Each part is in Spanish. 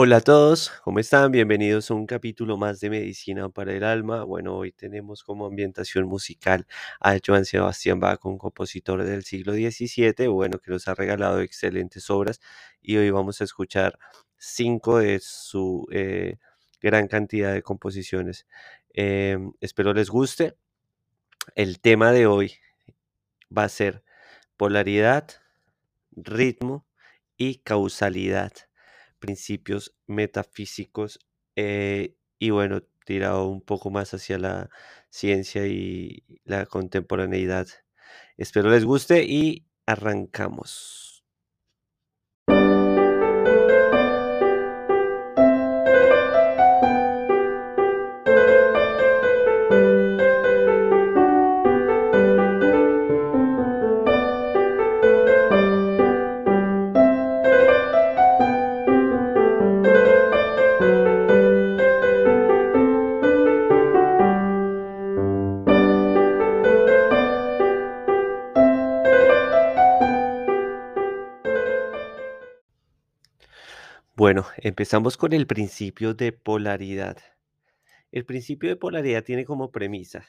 Hola a todos, ¿cómo están? Bienvenidos a un capítulo más de Medicina para el Alma. Bueno, hoy tenemos como ambientación musical a Joan Sebastián Bach, un compositor del siglo XVII, bueno, que nos ha regalado excelentes obras y hoy vamos a escuchar cinco de su eh, gran cantidad de composiciones. Em, espero les guste. El tema de hoy va a ser polaridad, ritmo y causalidad principios metafísicos eh, y bueno, tirado un poco más hacia la ciencia y la contemporaneidad. Espero les guste y arrancamos. Bueno, empezamos con el principio de polaridad. El principio de polaridad tiene como premisa,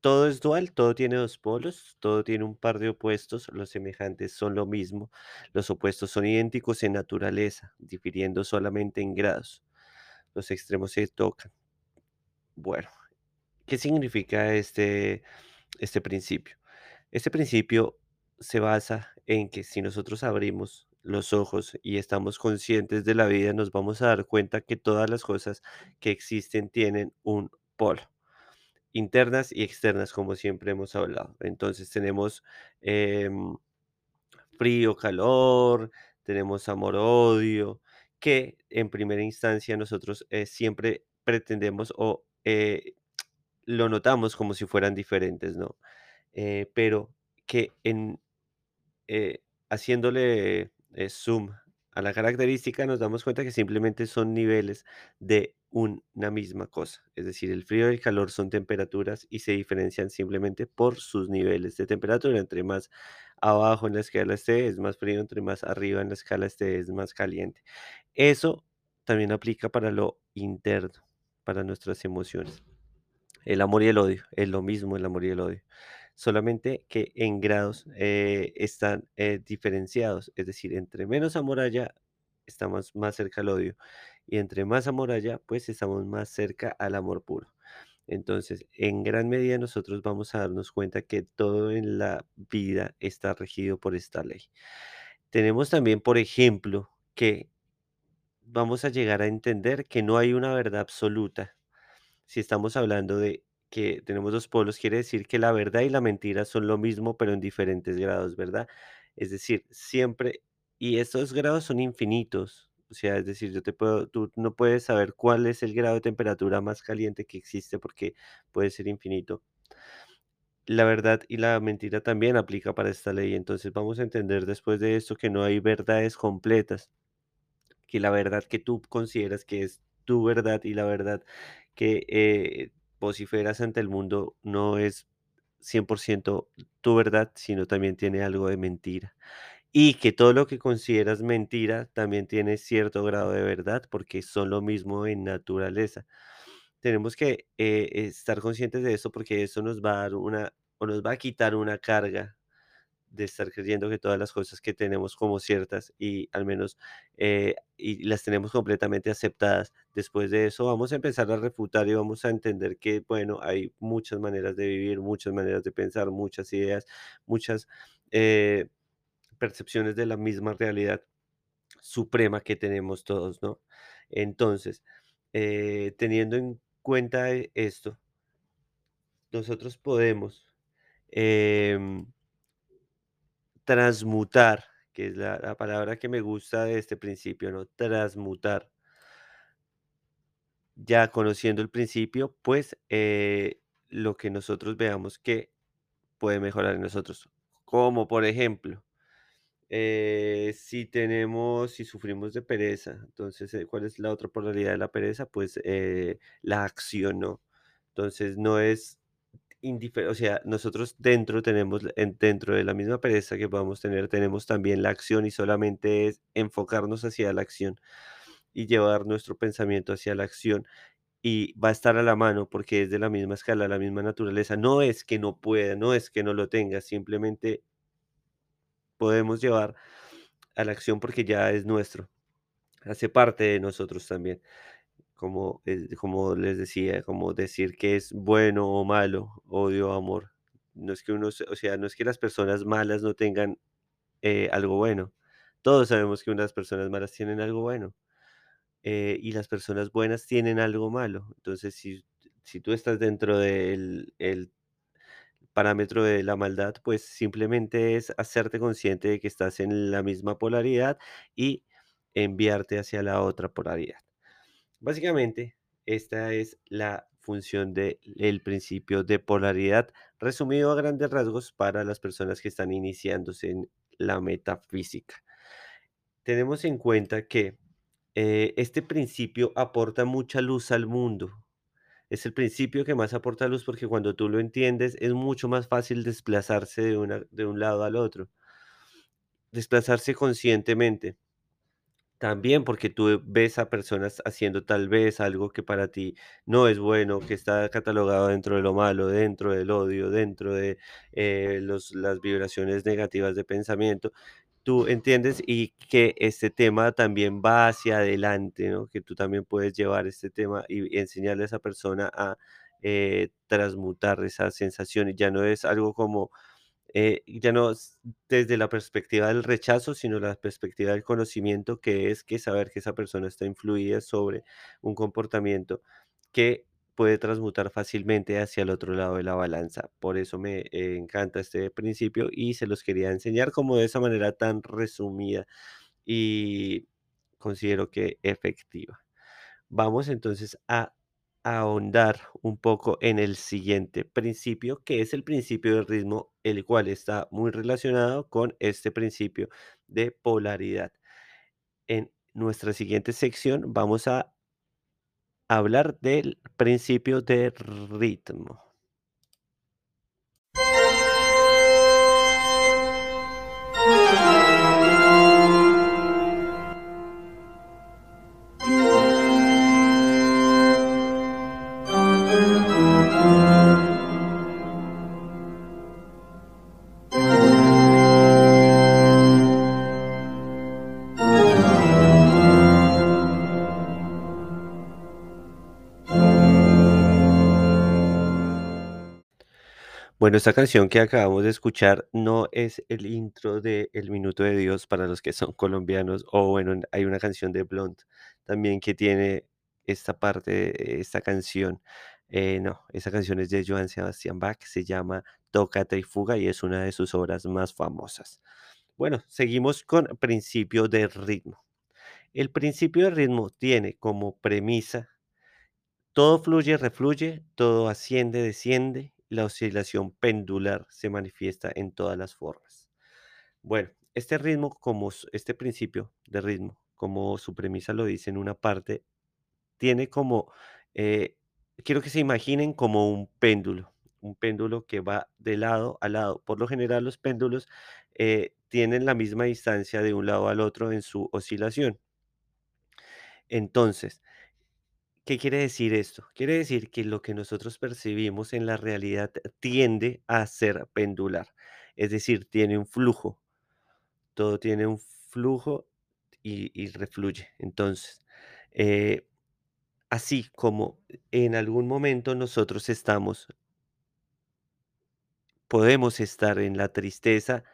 todo es dual, todo tiene dos polos, todo tiene un par de opuestos, los semejantes son lo mismo, los opuestos son idénticos en naturaleza, difiriendo solamente en grados. Los extremos se tocan. Bueno, ¿qué significa este, este principio? Este principio se basa en que si nosotros abrimos los ojos y estamos conscientes de la vida, nos vamos a dar cuenta que todas las cosas que existen tienen un polo, internas y externas, como siempre hemos hablado. Entonces tenemos em, frío, calor, tenemos amor, odio, que en primera instancia nosotros eh, siempre pretendemos o eh, lo notamos como si fueran diferentes, ¿no? Eh, pero que en haciéndole eh, zoom a la característica, nos damos cuenta que simplemente son niveles de una misma cosa. Es decir, el frío y el calor son temperaturas y se diferencian simplemente por sus niveles de temperatura. Entre más abajo en la escala esté, es más frío, entre más arriba en la escala esté, es más caliente. Eso también aplica para lo interno, para nuestras emociones. El amor y el odio, es lo mismo el amor y el odio solamente que en grados eh, están eh, diferenciados, es decir, entre menos amor haya, estamos más cerca al odio, y entre más amor haya, pues estamos más cerca al amor puro. Entonces, en gran medida nosotros vamos a darnos cuenta que todo en la vida está regido por esta ley. Tenemos también, por ejemplo, que vamos a llegar a entender que no hay una verdad absoluta. Si estamos hablando de que tenemos dos polos, quiere decir que la verdad y la mentira son lo mismo, pero en diferentes grados, ¿verdad? Es decir, siempre, y estos grados son infinitos. O sea, es decir, yo te puedo, tú no puedes saber cuál es el grado de temperatura más caliente que existe porque puede ser infinito. La verdad y la mentira también aplica para esta ley. Entonces vamos a entender después de esto que no hay verdades completas, que la verdad que tú consideras que es tu verdad y la verdad que eh, vociferas ante el mundo no es 100% tu verdad, sino también tiene algo de mentira. Y que todo lo que consideras mentira también tiene cierto grado de verdad, porque son lo mismo en naturaleza. Tenemos que eh, estar conscientes de eso porque eso nos va a dar una, o nos va a quitar una carga de estar creyendo que todas las cosas que tenemos como ciertas y al menos eh, y las tenemos completamente aceptadas. Después de eso vamos a empezar a refutar y vamos a entender que, bueno, hay muchas maneras de vivir, muchas maneras de pensar, muchas ideas, muchas eh, percepciones de la misma realidad suprema que tenemos todos, ¿no? Entonces, eh, teniendo en cuenta e- esto, nosotros podemos... em, transmutar, que es la, la palabra que me gusta de este principio, ¿no? Transmutar. Ya conociendo el principio, pues eh, lo que nosotros veamos que puede mejorar en nosotros. Como por ejemplo, eh, si tenemos, si sufrimos de pereza, entonces, eh, ¿cuál es la otra polaridad de la pereza? Pues la acción, ¿no? Entonces, no es o sea, nosotros dentro tenemos, en dentro de la misma pereza que podamos tener, tenemos también la acción y solamente es enfocarnos hacia la acción. y llevar nuestro pensamiento hacia la acción y va a estar a la mano porque es de la misma escala, la misma naturaleza. No es que no pueda, no es que no lo tenga, simplemente podemos llevar a la acción porque ya es nuestro, hace parte de nosotros también. Como, eh, como les decía, como decir que es bueno o malo, odio o amor. No es que uno, o sea, no es que las personas malas no tengan eh, algo bueno. Todos sabemos que unas personas malas tienen algo bueno eh, y las personas buenas tienen algo malo. Entonces, si, si tú estás dentro del el parámetro de la maldad, pues simplemente es hacerte consciente de que estás en la misma polaridad y enviarte hacia la otra polaridad. Básicamente, esta es la función del principio de polaridad, resumido a grandes rasgos para las personas que están iniciándose en la metafísica. Tenemos en cuenta que eh, este principio aporta mucha luz al mundo. Es el principio que más aporta luz porque cuando tú lo entiendes es mucho más fácil desplazarse de, de un lado al otro, desplazarse conscientemente. También porque tú ves a personas haciendo tal vez algo que para ti no es bueno, que está catalogado dentro de lo malo, dentro del odio, dentro de eh, los, las vibraciones negativas de pensamiento. Tú entiendes y que este tema también va hacia adelante, ¿no? Que tú también puedes llevar este tema y, enseñarle a esa persona a eh, transmutar esa sensación. Ya no es algo como eh, ya no desde la perspectiva del rechazo, sino la perspectiva del conocimiento, que es que saber que esa persona está influida sobre un comportamiento que puede transmutar fácilmente hacia el otro lado de la balanza. Por eso me eh, encanta este principio y se los quería enseñar como de esa manera tan resumida y considero que efectiva. Vamos entonces a ahondar un poco en el siguiente principio, que es el principio del ritmo, el cual está muy relacionado con este principio de polaridad. En nuestra siguiente sección vamos a hablar del principio de ritmo. Bueno, esta canción que acabamos de escuchar no es el intro de El Minuto de Dios para los que son colombianos, o bueno, hay una canción de Blonde también que tiene esta parte, esta canción. Eh, no, esa canción es de Johann Sebastian Bach, se llama Tócate y Fuga y es una de sus obras más famosas. Bueno, seguimos con principio de ritmo. El principio de ritmo tiene como premisa todo fluye, refluye, todo asciende, desciende, la oscilación pendular se manifiesta en todas las formas. Bueno, este ritmo, como este principio de ritmo, como su premisa lo dice en una parte, tiene como, eh, quiero que se imaginen como un péndulo, un péndulo que va de lado a lado. Por lo general, los péndulos eh, tienen la misma distancia de un lado al otro en su oscilación. Entonces, ¿Qué quiere decir esto? Quiere decir que lo que nosotros percibimos en la realidad tiende a ser pendular, es decir, tiene un flujo, todo tiene un flujo y, refluye. Entonces, eh, así como en algún momento nosotros estamos, podemos estar en la tristeza,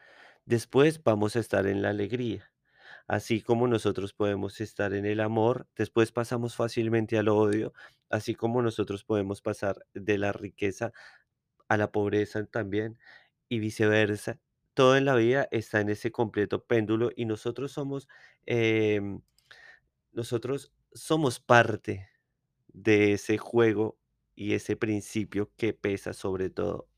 después vamos a estar en la alegría. Así como nosotros podemos estar en el amor, después pasamos fácilmente al odio, así como nosotros podemos pasar de la riqueza a la pobreza también y viceversa. Todo en la vida está en ese completo péndulo y nosotros somos, em, nosotros somos parte de ese juego y ese principio que pesa sobre todo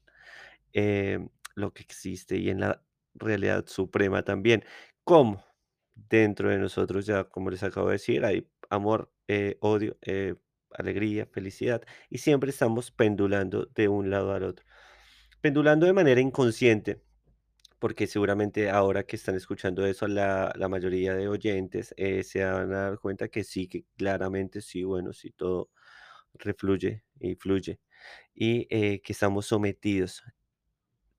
lo que existe y en la realidad suprema también. ¿Cómo? Dentro de nosotros, ya como les acabo de decir, hay amor, eh, odio, eh, alegría, felicidad, y siempre estamos pendulando de un lado al otro. Pendulando de manera inconsciente, porque seguramente ahora que están escuchando eso, la, la mayoría de oyentes eh, se van a dar cuenta que sí, que claramente sí, bueno, sí, todo refluye y fluye, y que estamos sometidos.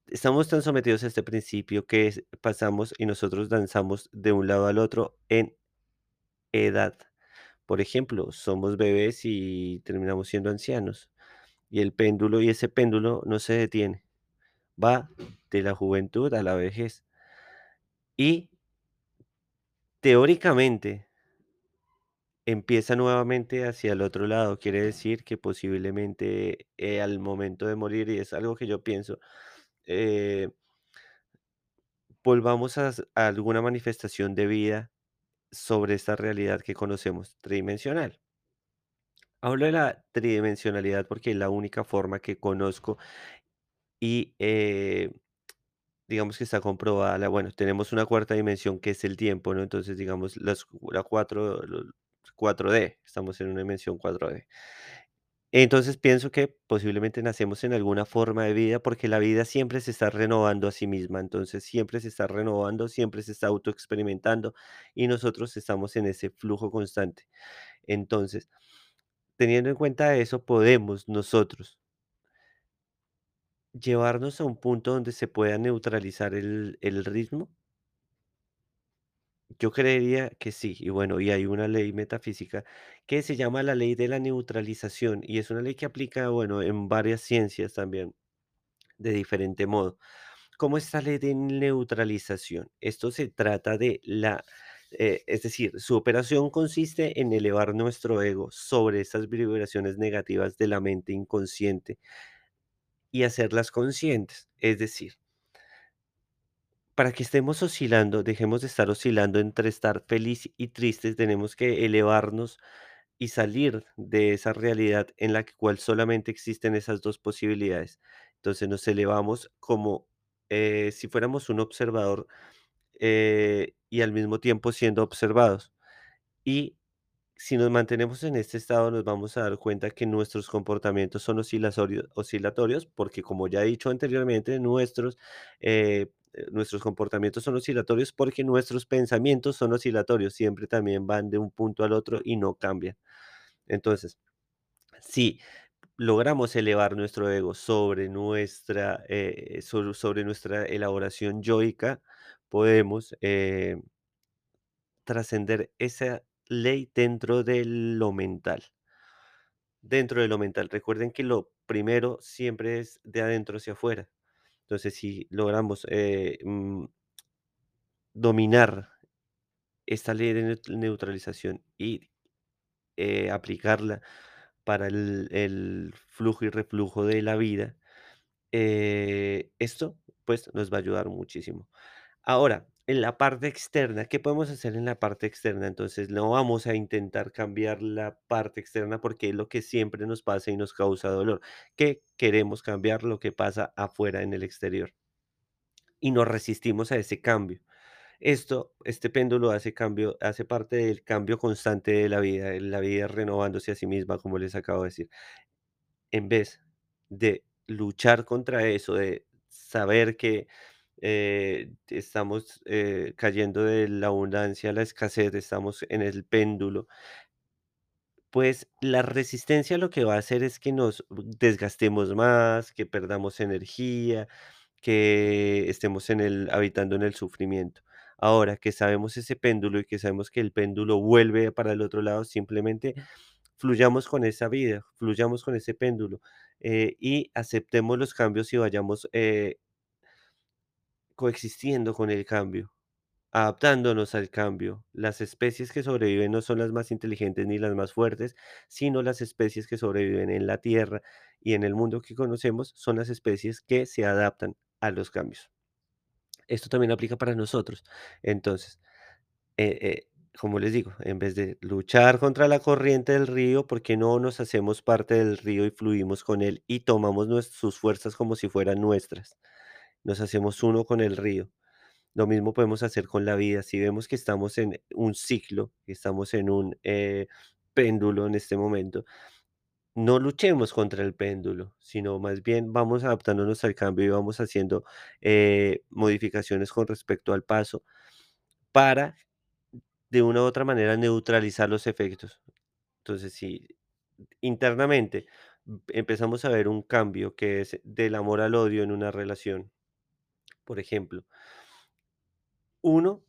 Estamos tan sometidos a este principio que pasamos y nosotros danzamos de un lado al otro en edad. Por ejemplo, somos bebés y terminamos siendo ancianos. Y el péndulo, y ese péndulo no se detiene, va de la juventud a la vejez. Y teóricamente empieza nuevamente hacia el otro lado. Quiere decir que posiblemente eh, al momento de morir, y es algo que yo pienso, eh, volvamos a, a alguna manifestación de vida sobre esta realidad que conocemos tridimensional. Hablo de la tridimensionalidad porque es la única forma que conozco y eh, digamos que está comprobada. la- Bueno, tenemos una cuarta dimensión que es el tiempo, ¿no? Entonces, digamos, las, la 4, lo- 4D, estamos en una dimensión 4D. Entonces pienso que posiblemente nacemos en alguna forma de vida porque la vida siempre se está renovando a sí misma, entonces siempre se está renovando, siempre se está autoexperimentando y nosotros estamos en ese flujo constante. Entonces, Teniendo en cuenta eso, podemos nosotros llevarnos a un punto donde se pueda neutralizar el, el ritmo. Yo creería que sí. Y bueno, y hay una ley metafísica que se llama la ley de la neutralización y es una ley que aplica, bueno, en varias ciencias también, de diferente modo. ¿Cómo es esta ley de neutralización? Esto se trata de la, eh, es decir, su operación consiste en elevar nuestro ego sobre esas vibraciones negativas de la mente inconsciente y hacerlas conscientes. Es decir, para que estemos oscilando, dejemos de estar oscilando entre estar feliz y triste, tenemos que elevarnos y salir de esa realidad en la cual solamente existen esas dos posibilidades. Entonces nos elevamos como eh, si fuéramos un observador eh, y al mismo tiempo siendo observados. Y si nos mantenemos en este estado, nos vamos a dar cuenta que nuestros comportamientos son oscilatorios, porque como ya he dicho anteriormente, nuestros, eh, nuestros comportamientos son oscilatorios porque nuestros pensamientos son oscilatorios, siempre también van de un punto al otro y no cambian. Entonces, si logramos elevar nuestro ego sobre nuestra, eh, sobre nuestra elaboración yoica, podemos eh, trascender esa ley dentro de lo mental. Dentro de lo mental. Recuerden que lo primero siempre es de adentro hacia afuera. Entonces, si logramos eh, mm, dominar esta ley de neut- neutralización y eh, aplicarla para el, el flujo y reflujo de la vida, eh, esto pues nos va a ayudar muchísimo. Ahora, en la parte externa, ¿qué podemos hacer en la parte externa? Entonces, no vamos a intentar cambiar la parte externa porque es lo que siempre nos pasa y nos causa dolor, que queremos cambiar lo que pasa afuera en el exterior y nos resistimos a ese cambio. Esto, este péndulo hace cambio, hace parte del cambio constante de la vida, la vida renovándose a sí misma, como les acabo de decir. En vez de luchar contra eso, de saber que eh, estamos eh, cayendo de la abundancia a la escasez, estamos en el péndulo, pues la resistencia lo que va a hacer es que nos desgastemos más, que perdamos energía, que estemos en el, habitando en el sufrimiento. Ahora que sabemos ese péndulo y que sabemos que el péndulo vuelve para el otro lado, simplemente fluyamos con esa vida, fluyamos con ese péndulo eh, y aceptemos los cambios y vayamos eh, coexistiendo con el cambio, adaptándonos al cambio. Las especies que sobreviven no son las más inteligentes ni las más fuertes, sino las especies que sobreviven en la Tierra y en el mundo que conocemos son las especies que se adaptan a los cambios. Esto también aplica para nosotros. Entonces, eh, eh, como les digo, en vez de luchar contra la corriente del río, ¿por qué no nos hacemos parte del río y fluimos con él y tomamos sus fuerzas como si fueran nuestras? Nos hacemos uno con el río. Lo mismo podemos hacer con la vida. Si vemos que estamos en un ciclo, que estamos en un eh, péndulo en este momento, no luchemos contra el péndulo, sino más bien vamos adaptándonos al cambio y vamos haciendo eh, modificaciones con respecto al paso para de una u otra manera neutralizar los efectos. Entonces, si internamente empezamos a ver un cambio que es del amor al odio en una relación, por ejemplo, uno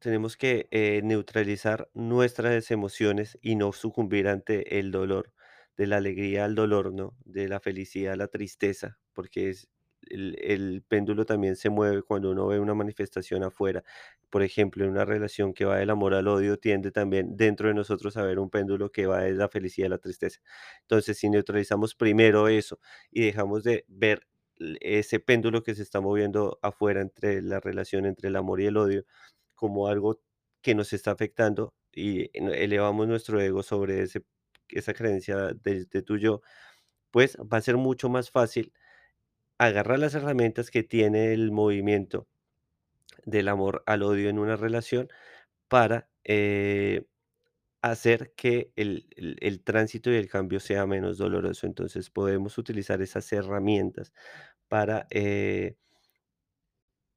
Tenemos que eh, neutralizar nuestras emociones y no sucumbir ante el dolor, de la alegría al dolor, ¿no? De la felicidad a la tristeza, porque es el, el péndulo también se mueve cuando uno ve una manifestación afuera. Por ejemplo, en una relación que va del amor al odio, tiende también dentro de nosotros a ver un péndulo que va de la felicidad a la tristeza. Entonces, si neutralizamos primero eso y dejamos de ver ese péndulo que se está moviendo afuera entre la relación entre el amor y el odio, como algo que nos está afectando y en- elevamos nuestro ego sobre ese, esa creencia de, de tu yo, pues va a ser mucho más fácil agarrar las herramientas que tiene el movimiento del amor al odio en una relación para eh, hacer que el, el- tránsito y el cambio sea menos doloroso. Entonces podemos utilizar esas herramientas para eh,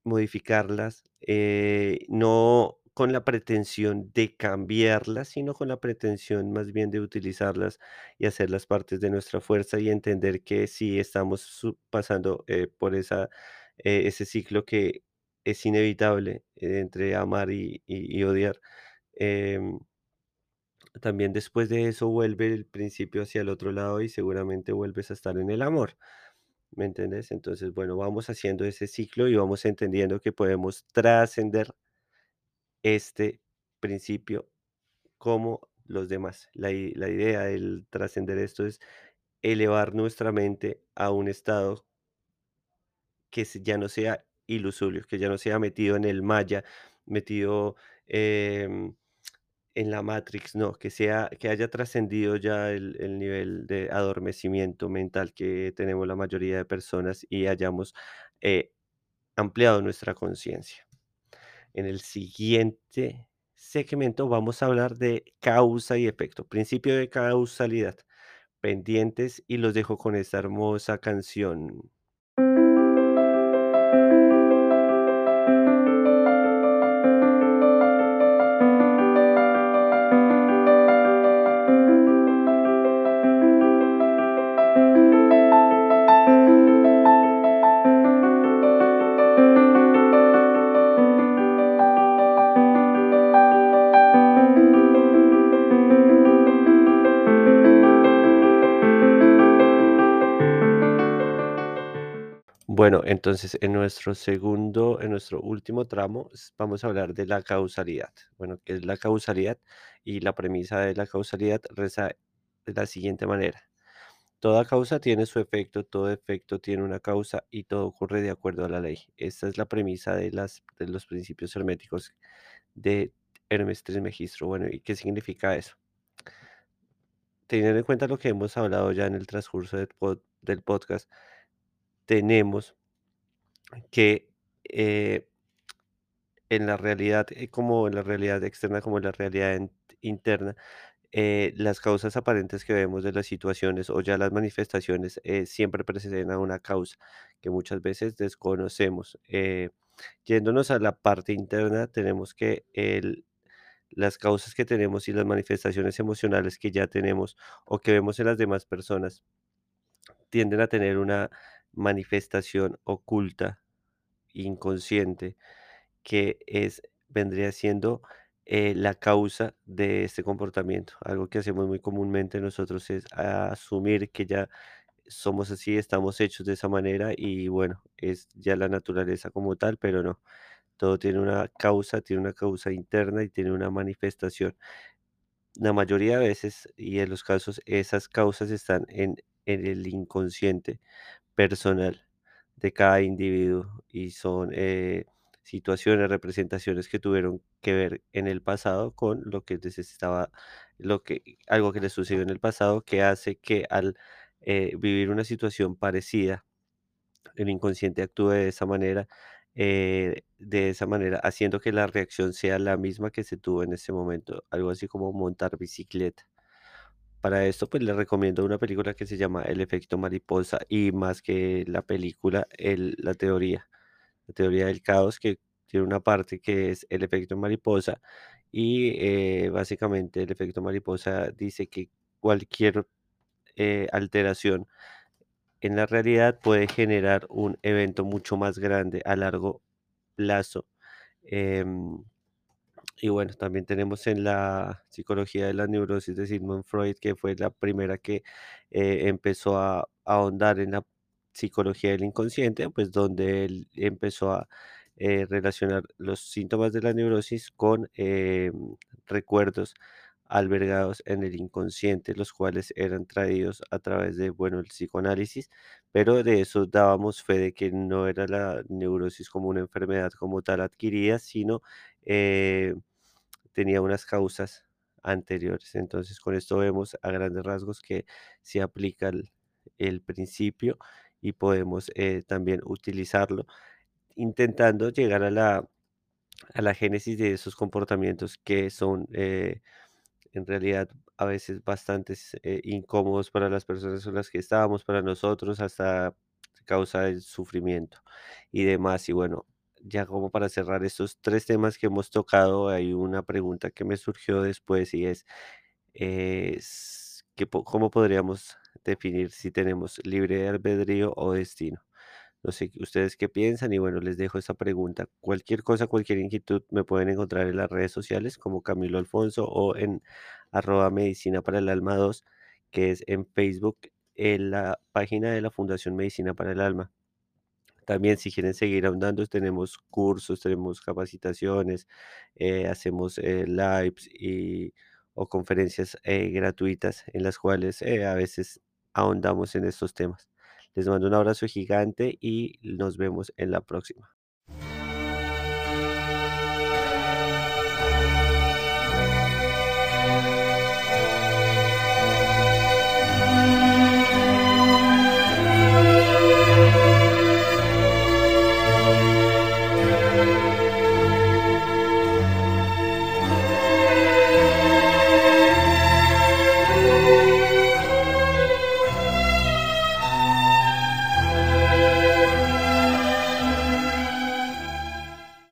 Modificarlas, eh, no con la pretensión de cambiarlas, sino con la pretensión más bien de utilizarlas y hacerlas partes de nuestra fuerza y entender que si estamos pasando eh, por esa, ese ciclo que es inevitable entre amar y, y- y odiar, em, también después de eso vuelve el principio hacia el otro lado y seguramente vuelves a estar en el amor. ¿Me entiendes? Entonces, bueno, vamos haciendo ese ciclo y vamos entendiendo que podemos trascender este principio como los demás. La, la idea del trascender esto es elevar nuestra mente a un estado que ya no sea ilusorio, que ya no sea metido en el maya, metido em, en la Matrix, no, que sea, que haya trascendido ya el, el nivel de adormecimiento mental que tenemos la mayoría de personas y hayamos eh, ampliado nuestra conciencia. En el siguiente segmento vamos a hablar de causa y efecto, principio de causalidad, pendientes y los dejo con esta hermosa canción. Bueno, entonces en nuestro segundo, en nuestro último tramo, vamos a hablar de la causalidad. Bueno, ¿qué es la causalidad? Y la premisa de la causalidad reza de la siguiente manera. Toda causa tiene su efecto, todo efecto tiene una causa y todo ocurre de acuerdo a la ley. Esta es la premisa de, las, de los principios herméticos de Hermes Trismegisto. Bueno, ¿y qué significa eso? Teniendo en cuenta lo que hemos hablado ya en el transcurso pod- del podcast, tenemos que eh, en la realidad, eh, como en la realidad externa, como en la realidad en- interna, eh, las causas aparentes que vemos de las situaciones o ya las manifestaciones eh, siempre preceden a una causa que muchas veces desconocemos. Eh, yéndonos a la parte interna, tenemos que el- las causas que tenemos y las manifestaciones emocionales que ya tenemos o que vemos en las demás personas tienden a tener una manifestación oculta, inconsciente que es vendría siendo, eh, la causa de este comportamiento. Algo que hacemos muy comúnmente nosotros es asumir que ya somos así, estamos hechos de esa manera y bueno, es ya la naturaleza como tal, pero no, todo tiene una causa, tiene una causa interna y tiene una manifestación. La mayoría de veces y en los casos, esas causas están en en el inconsciente personal de cada individuo y son eh, situaciones, representaciones que tuvieron que ver en el pasado con lo que les estaba, lo que, algo que les sucedió en el pasado que hace que al eh, vivir una situación parecida, el inconsciente actúe de esa manera, eh, de esa manera, haciendo que la reacción sea la misma que se tuvo en ese momento, algo así como montar bicicleta para esto, pues, les recomiendo una película que se llama El efecto mariposa, y más que la película, el la teoría. La teoría del caos, que tiene una parte que es el efecto mariposa, y, eh, básicamente el efecto mariposa dice que cualquier, eh, alteración en la realidad puede generar un evento mucho más grande a largo plazo. Em, y bueno, también tenemos en la psicología de la neurosis de Sigmund Freud, que fue la primera que, eh, empezó a ahondar en la psicología del inconsciente, pues, donde él empezó a, eh, relacionar los síntomas de la neurosis con, em, recuerdos albergados en el inconsciente, los cuales eran traídos a través de, bueno, el psicoanálisis, pero de eso dábamos fe de que no era la neurosis como una enfermedad como tal adquirida, sino, eh, tenía unas causas anteriores. Entonces, con esto vemos a grandes rasgos que se aplica el principio y podemos, eh, también utilizarlo, intentando llegar a la a la génesis de esos comportamientos que son, eh, en realidad, a veces bastantes, eh, incómodos para las personas con las que estábamos, para nosotros, hasta causa el sufrimiento y demás. Y bueno, ya como para cerrar estos 3 temas que hemos tocado, hay una pregunta que me surgió después y es, es, ¿qué po cómo podríamos definir si tenemos libre albedrío o destino? No sé, ¿ustedes qué piensan? Y bueno, les dejo esa pregunta. Cualquier cosa, cualquier inquietud, me pueden encontrar en las redes sociales como Camilo Alfonso o en arroba medicina para el alma 2, que es en Facebook, en la página de la Fundación Medicina para el Alma. También, si quieren seguir ahondando, tenemos cursos, tenemos capacitaciones, eh, hacemos, eh, lives y o conferencias, eh, gratuitas en las cuales, a veces ahondamos en estos temas. Les mando un abrazo gigante y nos vemos en la próxima.